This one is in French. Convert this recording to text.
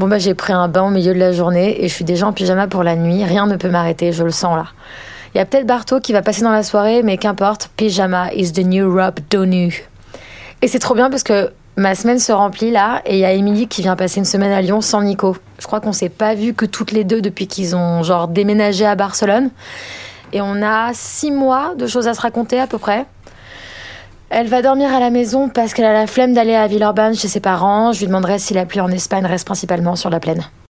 Bon bah j'ai pris un bain au milieu de la journée et je suis déjà en pyjama pour la nuit. Rien ne peut m'arrêter, je le sens là. Il y a peut-être Barto qui va passer dans la soirée, mais qu'importe, pyjama is the new robe donu. Et c'est trop bien parce que ma semaine se remplit là et il y a Émilie qui vient passer une semaine à Lyon sans Nico. Je crois qu'on s'est pas vu que toutes les deux depuis qu'ils ont genre déménagé à Barcelone. Et on a six mois de choses à se raconter à peu près. Elle va dormir à la maison parce qu'elle a la flemme d'aller à Villeurbanne chez ses parents. Je lui demanderai si la pluie en Espagne reste principalement sur la plaine.